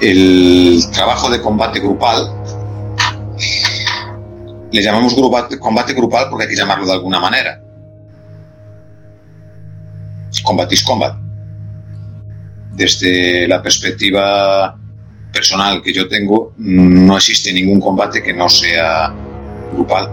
El trabajo de combate grupal le llamamos combate grupal porque hay que llamarlo de alguna manera. Combat is combat. Desde la perspectiva personal que yo tengo, no existe ningún combate que no sea grupal.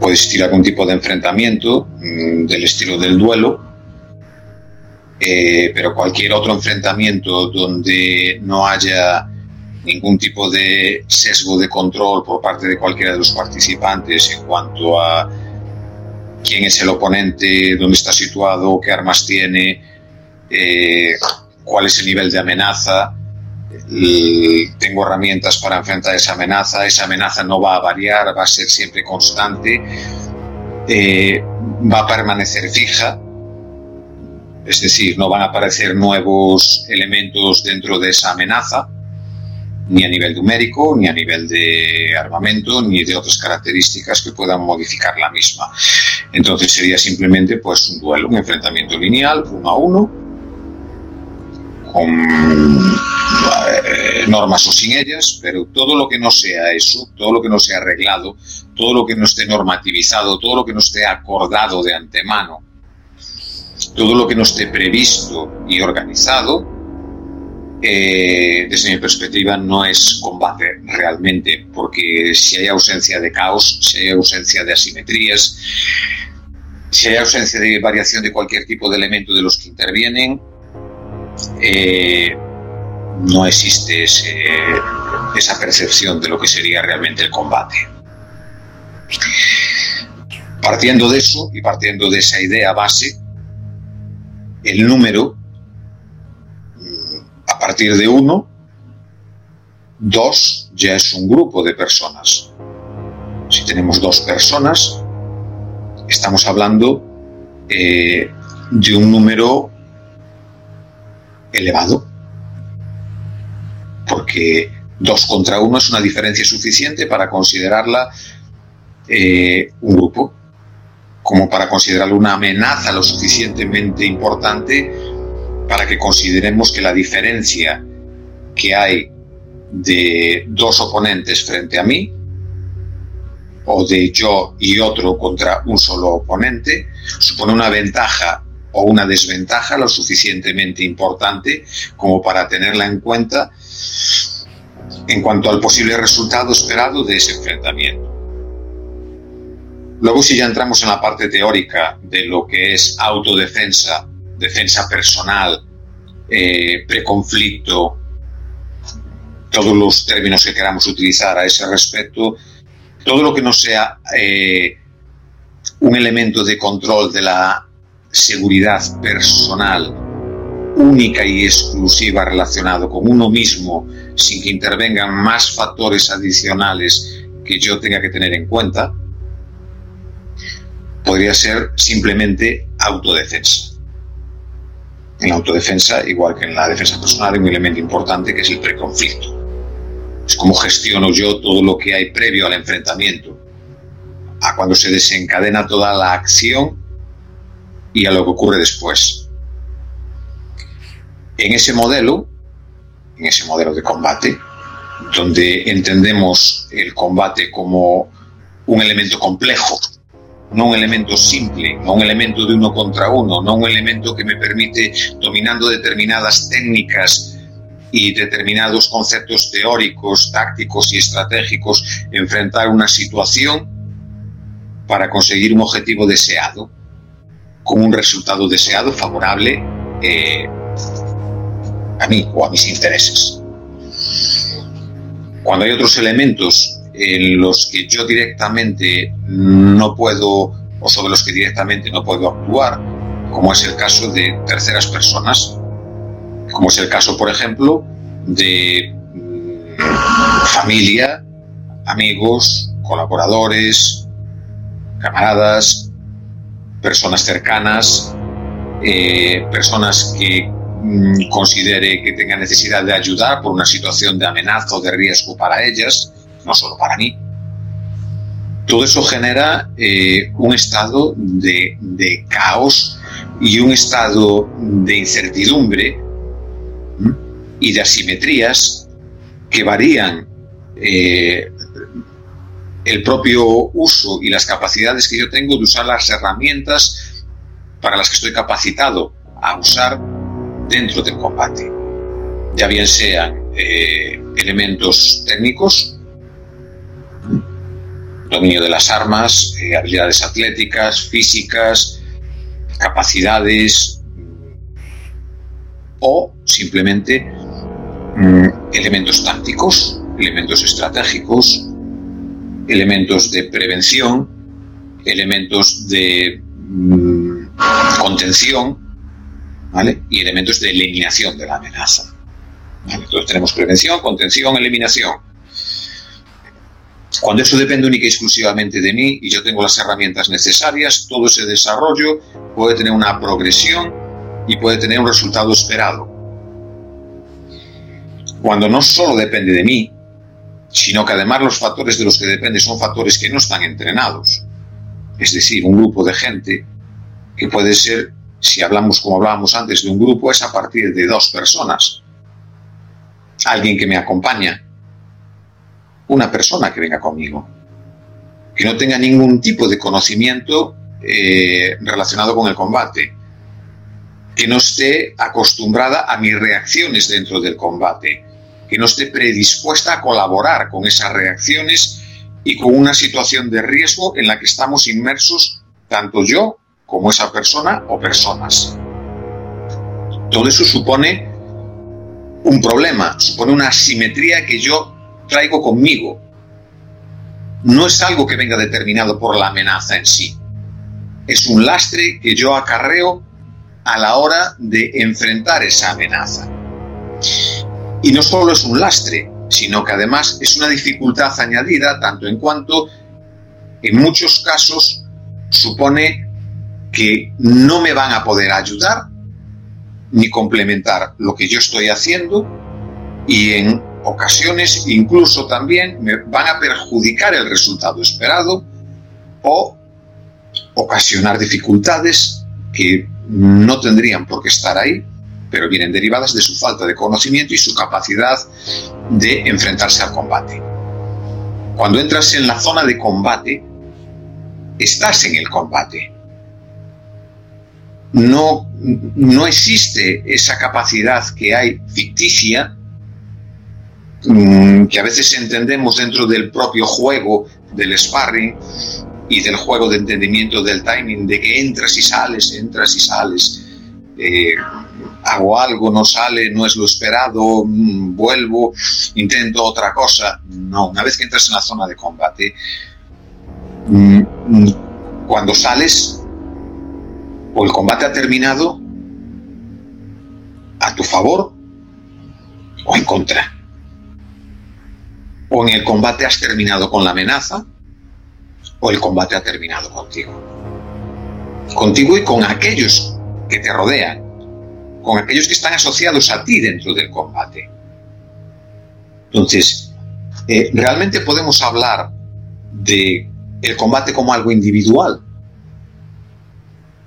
Puede existir algún tipo de enfrentamiento mm, del estilo del duelo, eh, pero cualquier otro enfrentamiento donde no haya ningún tipo de sesgo de control por parte de cualquiera de los participantes en cuanto a quién es el oponente, dónde está situado, qué armas tiene, eh, cuál es el nivel de amenaza. tengo herramientas para enfrentar esa amenaza, esa amenaza no va a variar, va a ser siempre constante, eh, va a permanecer fija, es decir, no van a aparecer nuevos elementos dentro de esa amenaza, ni a nivel numérico, ni a nivel de armamento, ni de otras características que puedan modificar la misma. Entonces sería simplemente pues un duelo, un enfrentamiento lineal, uno a uno, con eh, normas o sin ellas, pero todo lo que no sea eso, todo lo que no sea arreglado, todo lo que no esté normativizado, todo lo que no esté acordado de antemano, todo lo que no esté previsto y organizado, eh, desde mi perspectiva, no es combate realmente, porque si hay ausencia de caos, si hay ausencia de asimetrías, si hay ausencia de variación de cualquier tipo de elemento de los que intervienen, eh, no existe esa percepción de lo que sería realmente el combate. Partiendo de eso y partiendo de esa idea base, el número a partir de uno, dos ya es un grupo de personas. Si tenemos dos personas, estamos hablando eh, de un número elevado, porque dos contra uno es una diferencia suficiente para considerarla eh, un grupo, como para considerarla una amenaza lo suficientemente importante para que consideremos que la diferencia que hay de dos oponentes frente a mí, o de yo y otro contra un solo oponente, supone una ventaja o una desventaja lo suficientemente importante como para tenerla en cuenta en cuanto al posible resultado esperado de ese enfrentamiento. Luego, si ya entramos en la parte teórica de lo que es autodefensa defensa personal, eh, preconflicto, todos los términos que queramos utilizar a ese respecto, todo lo que no sea eh, un elemento de control de la seguridad personal única y exclusiva relacionado con uno mismo, sin que intervengan más factores adicionales que yo tenga que tener en cuenta, podría ser simplemente autodefensa en la autodefensa, igual que en la defensa personal, hay un elemento importante que es el preconflicto. Es como gestiono yo todo lo que hay previo al enfrentamiento, a cuando se desencadena toda la acción y a lo que ocurre después. En ese modelo, en ese modelo de combate, donde entendemos el combate como un elemento complejo no un elemento simple, no un elemento de uno contra uno, no un elemento que me permite, dominando determinadas técnicas y determinados conceptos teóricos, tácticos y estratégicos, enfrentar una situación para conseguir un objetivo deseado, con un resultado deseado favorable eh, a mí o a mis intereses. Cuando hay otros elementos en los que yo directamente no puedo, o sobre los que directamente no puedo actuar, como es el caso de terceras personas, como es el caso, por ejemplo, de mm, familia, amigos, colaboradores, camaradas, personas cercanas, eh, personas que mm, considere que tengan necesidad de ayudar por una situación de amenaza o de riesgo para ellas, no solo para mí. Todo eso genera eh, un estado de, caos y un estado de incertidumbre y de asimetrías que varían eh, el propio uso y las capacidades que yo tengo de usar las herramientas para las que estoy capacitado a usar dentro del combate. Ya bien sean eh, elementos técnicos, dominio de las armas, eh, habilidades atléticas, físicas, capacidades o simplemente mm, elementos tácticos, elementos estratégicos, elementos de prevención, elementos de mm, contención ¿vale? y elementos de eliminación de la amenaza. Entonces tenemos prevención, contención, eliminación. Cuando eso depende única y exclusivamente de mí y yo tengo las herramientas necesarias, todo ese desarrollo puede tener una progresión y puede tener un resultado esperado. Cuando no solo depende de mí, sino que además los factores de los que depende son factores que no están entrenados. Es decir, un grupo de gente que puede ser, si hablamos como hablábamos antes de un grupo, es a partir de dos personas. Alguien que me acompaña, una persona que venga conmigo, que no tenga ningún tipo de conocimiento eh, relacionado con el combate, que no esté acostumbrada a mis reacciones dentro del combate, que no esté predispuesta a colaborar con esas reacciones y con una situación de riesgo en la que estamos inmersos tanto yo como esa persona o personas. Todo eso supone un problema, supone una asimetría que yo traigo conmigo. No es algo que venga determinado por la amenaza en sí. Es un lastre que yo acarreo a la hora de enfrentar esa amenaza. Y no solo es un lastre, sino que además es una dificultad añadida, tanto en cuanto en muchos casos supone que no me van a poder ayudar ni complementar lo que yo estoy haciendo y en ocasiones incluso también me van a perjudicar el resultado esperado o ocasionar dificultades que no tendrían por qué estar ahí pero vienen derivadas de su falta de conocimiento y su capacidad de enfrentarse al combate. Cuando entras en la zona de combate, estás en el combate. No, no existe esa capacidad que hay ficticia, mm, que a veces entendemos dentro del propio juego del sparring y del juego de entendimiento del timing, de que entras y sales, entras y sales. Eh, hago algo, no sale, no es lo esperado, mm, vuelvo, intento otra cosa. No, una vez que entras en la zona de combate, mm, cuando sales, o el combate ha terminado a tu favor o en contra. O en el combate has terminado con la amenaza, o el combate ha terminado contigo. Contigo y con aquellos que te rodean con aquellos que están asociados a ti dentro del combate. Entonces, eh, realmente podemos hablar de el combate como algo individual,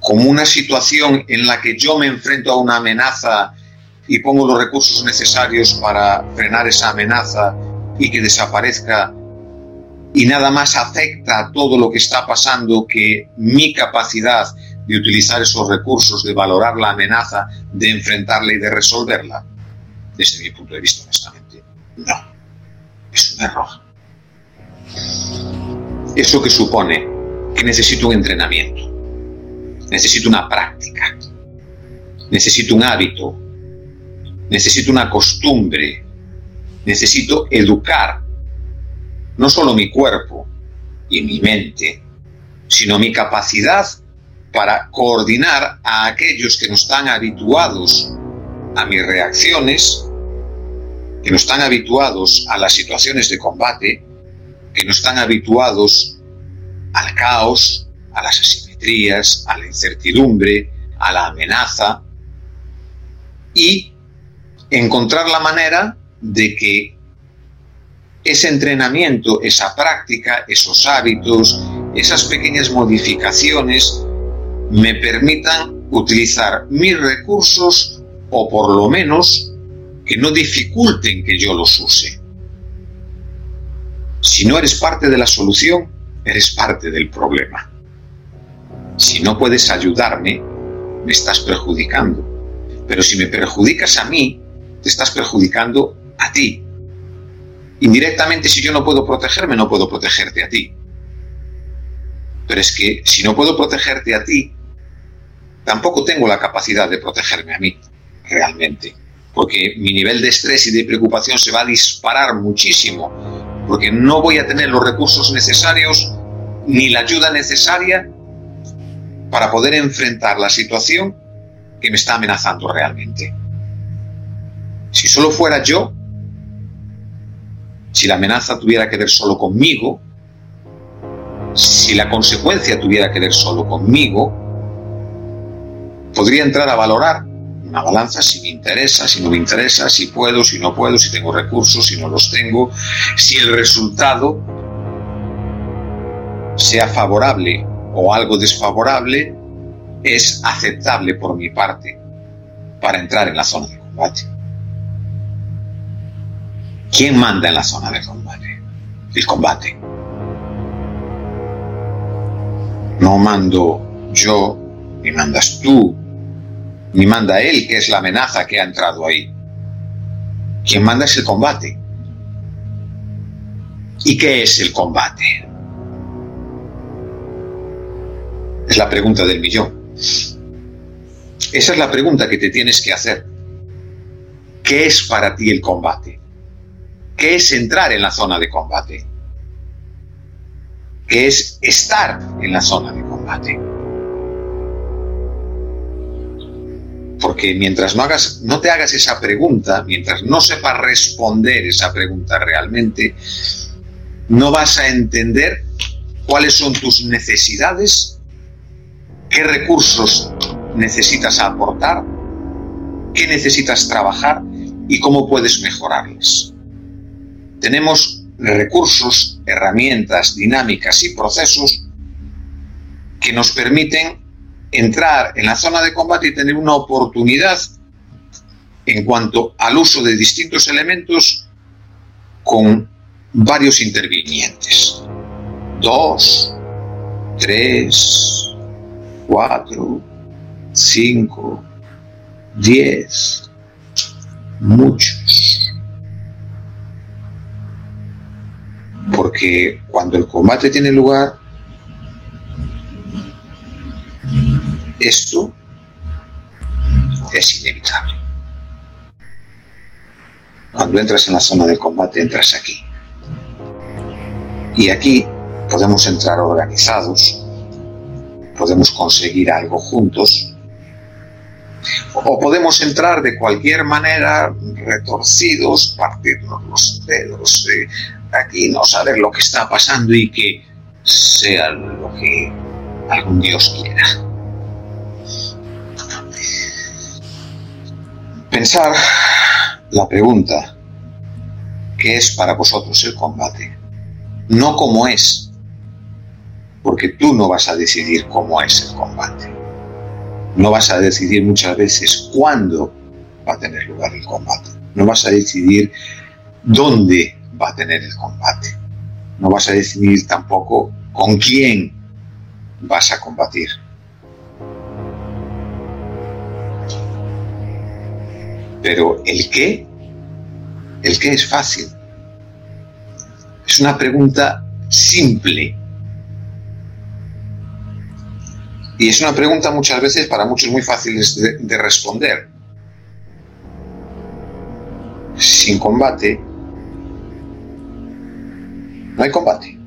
como una situación en la que yo me enfrento a una amenaza y pongo los recursos necesarios para frenar esa amenaza y que desaparezca y nada más afecta todo lo que está pasando que mi capacidad de utilizar esos recursos, de valorar la amenaza, de enfrentarla y de resolverla? Desde mi punto de vista, honestamente, no. Es un error. ¿Eso que supone? Que necesito un entrenamiento, necesito una práctica, necesito un hábito, necesito una costumbre, necesito educar no solo mi cuerpo y mi mente, sino mi capacidad para coordinar a aquellos que no están habituados a mis reacciones, que no están habituados a las situaciones de combate, que no están habituados al caos, a las asimetrías, a la incertidumbre, a la amenaza, y encontrar la manera de que ese entrenamiento, esa práctica, esos hábitos, esas pequeñas modificaciones me permitan utilizar mis recursos o por lo menos que no dificulten que yo los use. Si no eres parte de la solución, eres parte del problema. Si no puedes ayudarme, me estás perjudicando. Pero si me perjudicas a mí, te estás perjudicando a ti. Indirectamente, si yo no puedo protegerme, no puedo protegerte a ti. Pero es que si no puedo protegerte a ti, tampoco tengo la capacidad de protegerme a mí, realmente. Porque mi nivel de estrés y de preocupación se va a disparar muchísimo. Porque no voy a tener los recursos necesarios ni la ayuda necesaria para poder enfrentar la situación que me está amenazando realmente. Si solo fuera yo, si la amenaza tuviera que ver solo conmigo, si la consecuencia tuviera que ver solo conmigo, podría entrar a valorar una balanza si me interesa, si no me interesa, si puedo, si no puedo, si tengo recursos, si no los tengo, si el resultado sea favorable o algo desfavorable, es aceptable por mi parte para entrar en la zona de combate. ¿Quién manda en la zona de combate? El combate. No mando yo, ni mandas tú, ni manda él, que es la amenaza que ha entrado ahí. Quien manda es el combate. ¿Y qué es el combate? Es la pregunta del millón. Esa es la pregunta que te tienes que hacer. ¿Qué es para ti el combate? ¿Qué es entrar en la zona de combate? ¿Qué es estar en la zona de combate? Porque mientras no, hagas, no te hagas esa pregunta, mientras no sepas responder esa pregunta realmente, no vas a entender cuáles son tus necesidades, qué recursos necesitas aportar, qué necesitas trabajar y cómo puedes mejorarles. Tenemos recursos, herramientas, dinámicas y procesos que nos permiten entrar en la zona de combate y tener una oportunidad en cuanto al uso de distintos elementos con varios intervinientes. Dos, tres, cuatro, 5, 10, muchos. Cuando el combate tiene lugar, esto es inevitable. Cuando entras en la zona de combate, entras aquí. Y aquí podemos entrar organizados, podemos conseguir algo juntos, o podemos entrar de cualquier manera retorcidos, partirnos los dedos, de aquí no saber lo que está pasando y que sea lo que algún Dios quiera. Pensar la pregunta, ¿qué es para vosotros el combate? No cómo es, porque tú no vas a decidir cómo es el combate no vas a decidir muchas veces cuándo va a tener lugar el combate. No vas a decidir dónde va a tener el combate. No vas a decidir tampoco con quién vas a combatir. Pero el qué, el qué es fácil. Es una pregunta simple Y es una pregunta muchas veces para muchos muy fáciles de, responder. Sin combate, no hay combate.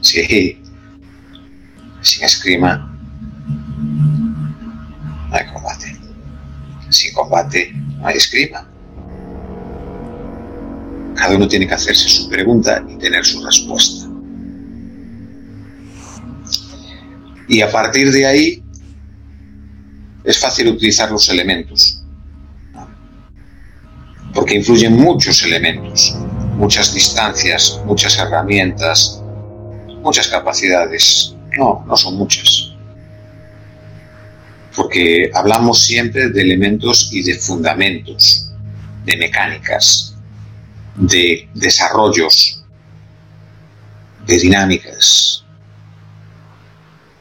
Sin escrima, no hay combate. Sin combate, no hay escrima. Cada uno tiene que hacerse su pregunta y tener su respuesta. Y a partir de ahí es fácil utilizar los elementos, porque influyen muchos elementos, muchas distancias, muchas herramientas, muchas capacidades. No, no son muchas. Porque hablamos siempre de elementos y de fundamentos. de mecánicas, de desarrollos, de dinámicas.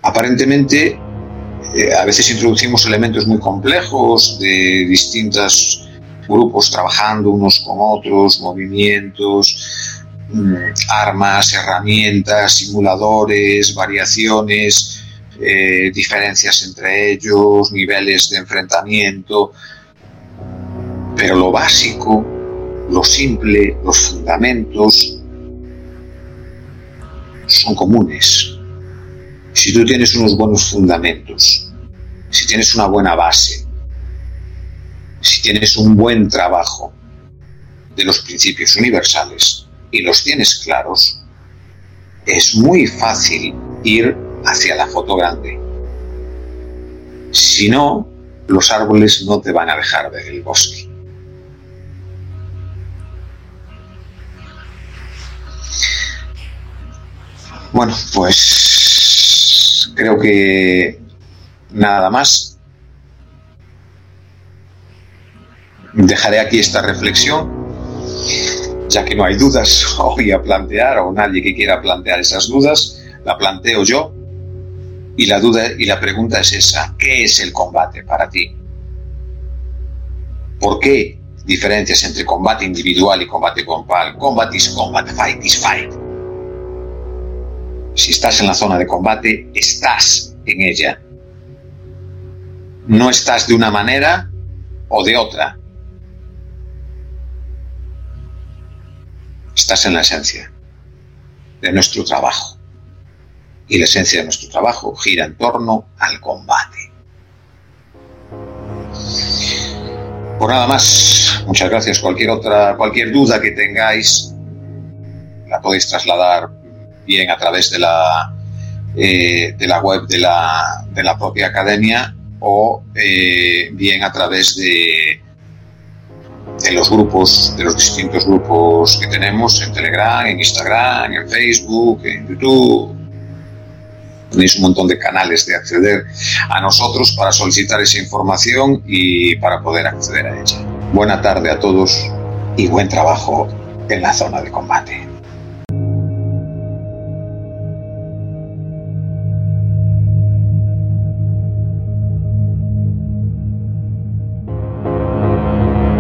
Aparentemente, eh, a veces introducimos elementos muy complejos de distintos grupos trabajando unos con otros, movimientos, mm, armas, herramientas, simuladores, variaciones, eh, diferencias entre ellos, niveles de enfrentamiento, pero lo básico, lo simple, los fundamentos son comunes. Si tú tienes unos buenos fundamentos, si tienes una buena base, si tienes un buen trabajo de los principios universales y los tienes claros, es muy fácil ir hacia la foto grande. Si no, los árboles no te van a dejar ver el bosque. Bueno, pues creo que nada más. Dejaré aquí esta reflexión, ya que no hay dudas hoy a plantear o nadie que quiera plantear esas dudas, la planteo yo y la duda y la pregunta es esa, ¿qué es el combate para ti? ¿Por qué diferencias entre combate individual y combate grupal? Combat is combat, fight is fight. Si estás en la zona de combate, estás en ella. No estás de una manera o de otra. Estás en la esencia de nuestro trabajo y la esencia de nuestro trabajo gira en torno al combate. Por nada más, muchas gracias. Cualquier otra, cualquier duda que tengáis, la podéis trasladar bien a través de la, eh, de la web de la, de la propia academia o eh, bien a través de, de los grupos, de los distintos grupos que tenemos en Telegram, en Instagram, en Facebook, en YouTube, Tenéis un montón de canales de acceder a nosotros para solicitar esa información y para poder acceder a ella. Buena tarde a todos y buen trabajo en la zona de combate.